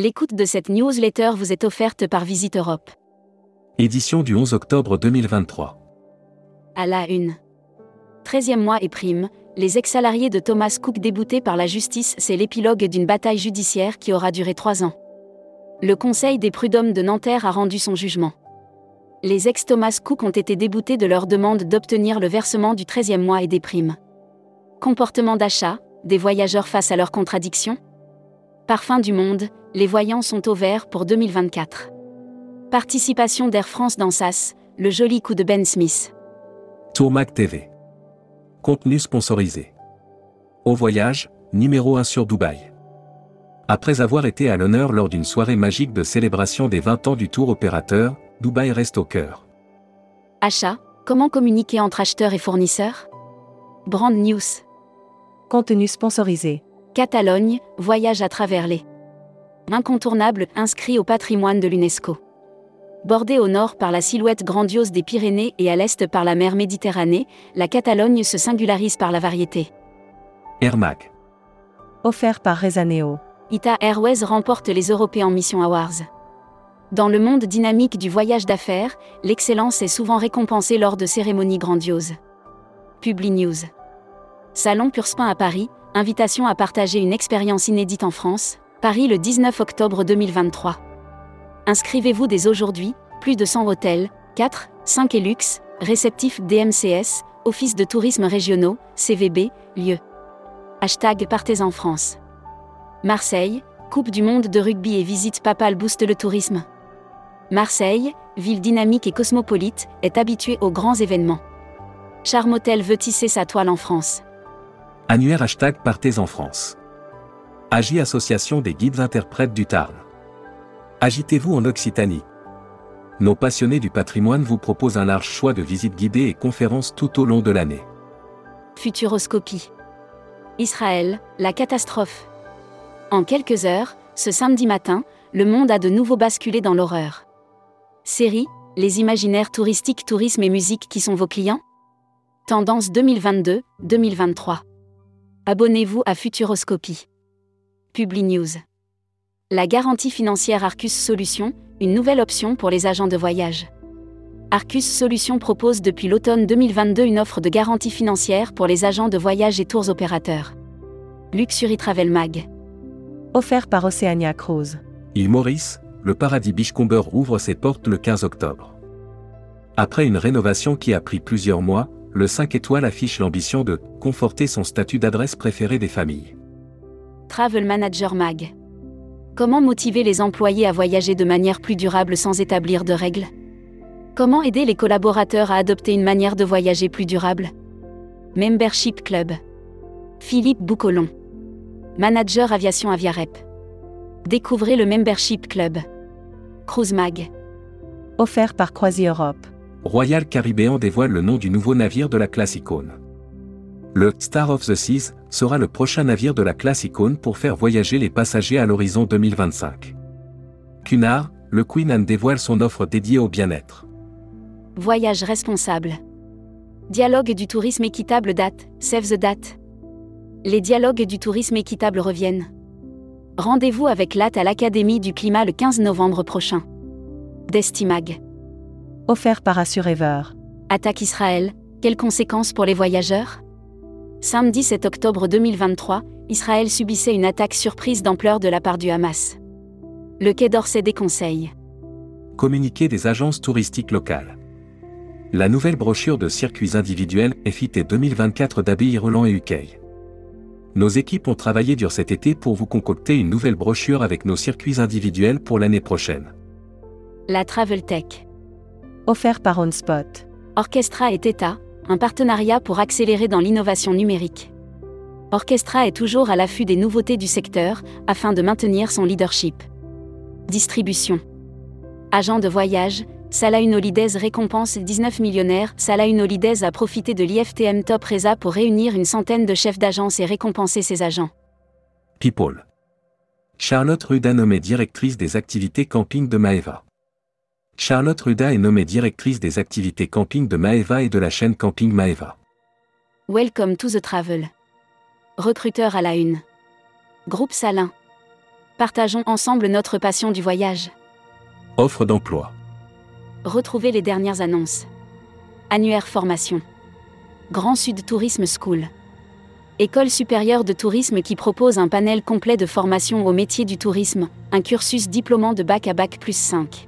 L'écoute de cette newsletter vous est offerte par Visite Europe. Édition du 11 octobre 2023. À la une. 13e mois et prime, les ex-salariés de Thomas Cook déboutés par la justice, c'est l'épilogue d'une bataille judiciaire qui aura duré trois ans. Le Conseil des prud'hommes de Nanterre a rendu son jugement. Les ex-Thomas Cook ont été déboutés de leur demande d'obtenir le versement du 13e mois et des primes. Comportement d'achat, des voyageurs face à leurs contradictions Parfum du monde, les voyants sont au vert pour 2024. Participation d'Air France dans SAS, le joli coup de Ben Smith. Tourmac TV. Contenu sponsorisé. Au voyage, numéro 1 sur Dubaï. Après avoir été à l'honneur lors d'une soirée magique de célébration des 20 ans du tour opérateur, Dubaï reste au cœur. Achat, comment communiquer entre acheteurs et fournisseurs? Brand News. Contenu sponsorisé. Catalogne, voyage à travers les. Incontournable, inscrit au patrimoine de l'UNESCO. Bordée au nord par la silhouette grandiose des Pyrénées et à l'est par la mer Méditerranée, la Catalogne se singularise par la variété. Air Mac. Offert par Rezaneo. Ita Airways remporte les European Mission Awards. Dans le monde dynamique du voyage d'affaires, l'excellence est souvent récompensée lors de cérémonies grandioses. Publi News. Salon Purspin à Paris, invitation à partager une expérience inédite en France, Paris le 19 octobre 2023. Inscrivez-vous dès aujourd'hui, plus de 100 hôtels, 4, 5 et luxe, réceptifs DMCS, Office de tourisme régionaux, CVB, lieu. Hashtag Partez en France. Marseille, Coupe du monde de rugby et visite papale booste le tourisme. Marseille, ville dynamique et cosmopolite, est habituée aux grands événements. Charmotel veut tisser sa toile en France. Annuaire hashtag Partez en France. Agi Association des guides interprètes du Tarn. Agitez-vous en Occitanie. Nos passionnés du patrimoine vous proposent un large choix de visites guidées et conférences tout au long de l'année. Futuroscopie. Israël, la catastrophe. En quelques heures, ce samedi matin, le monde a de nouveau basculé dans l'horreur. Série, les imaginaires touristiques, tourisme et musique qui sont vos clients? Tendance 2022-2023. Abonnez-vous à Futuroscopie. Publi News. La garantie financière Arcus Solutions, une nouvelle option pour les agents de voyage. Arcus Solutions propose depuis l'automne 2022 une offre de garantie financière pour les agents de voyage et tours opérateurs. Luxury Travel Mag. Offert par Oceania Cruise. Île Maurice, le paradis Bichcomber ouvre ses portes le 15 octobre. Après une rénovation qui a pris plusieurs mois, le 5 étoiles affiche l'ambition de conforter son statut d'adresse préférée des familles. Travel Manager Mag. Comment motiver les employés à voyager de manière plus durable sans établir de règles? Comment aider les collaborateurs à adopter une manière de voyager plus durable? Membership Club. Philippe Boucolon. Manager Aviation Aviarep. Découvrez le Membership Club. Cruise Mag. Offert par Croisi Europe. Royal Caribbean dévoile le nom du nouveau navire de la classe Icône. Le Star of the Seas sera le prochain navire de la classe Icône pour faire voyager les passagers à l'horizon 2025. Cunard, le Queen Anne dévoile son offre dédiée au bien-être. Voyage responsable. Dialogue du tourisme équitable date, Save the date. Les dialogues du tourisme équitable reviennent. Rendez-vous avec LAT à l'Académie du climat le 15 novembre prochain. Destimag. Offert par Assurever. Attaque Israël, quelles conséquences pour les voyageurs? Samedi 7 octobre 2023, Israël subissait une attaque surprise d'ampleur de la part du Hamas. Le Quai d'Orsay déconseille. Communiqué des agences touristiques locales. La nouvelle brochure de circuits individuels FIT 2024 d'Abbey Roland et UK. Nos équipes ont travaillé dur cet été pour vous concocter une nouvelle brochure avec nos circuits individuels pour l'année prochaine. La Travel Tech. Offert par OnSpot. Orchestra et Theta, un partenariat pour accélérer dans l'innovation numérique. Orchestra est toujours à l'affût des nouveautés du secteur, afin de maintenir son leadership. Distribution. Agent de voyage, Salah Holidays récompense 19 millionnaires. Salah Holidays a profité de l'IFTM Top Reza pour réunir une centaine de chefs d'agence et récompenser ses agents. People. Charlotte Ruda nommée directrice des activités camping de Maeva. Charlotte Ruda est nommée directrice des activités camping de Maeva et de la chaîne Camping Maeva. Welcome to the travel. Recruteur à la une. Groupe Salin. Partageons ensemble notre passion du voyage. Offre d'emploi. Retrouvez les dernières annonces. Annuaire formation. Grand Sud Tourisme School. École supérieure de tourisme qui propose un panel complet de formation au métier du tourisme, un cursus diplômant de bac à bac plus 5.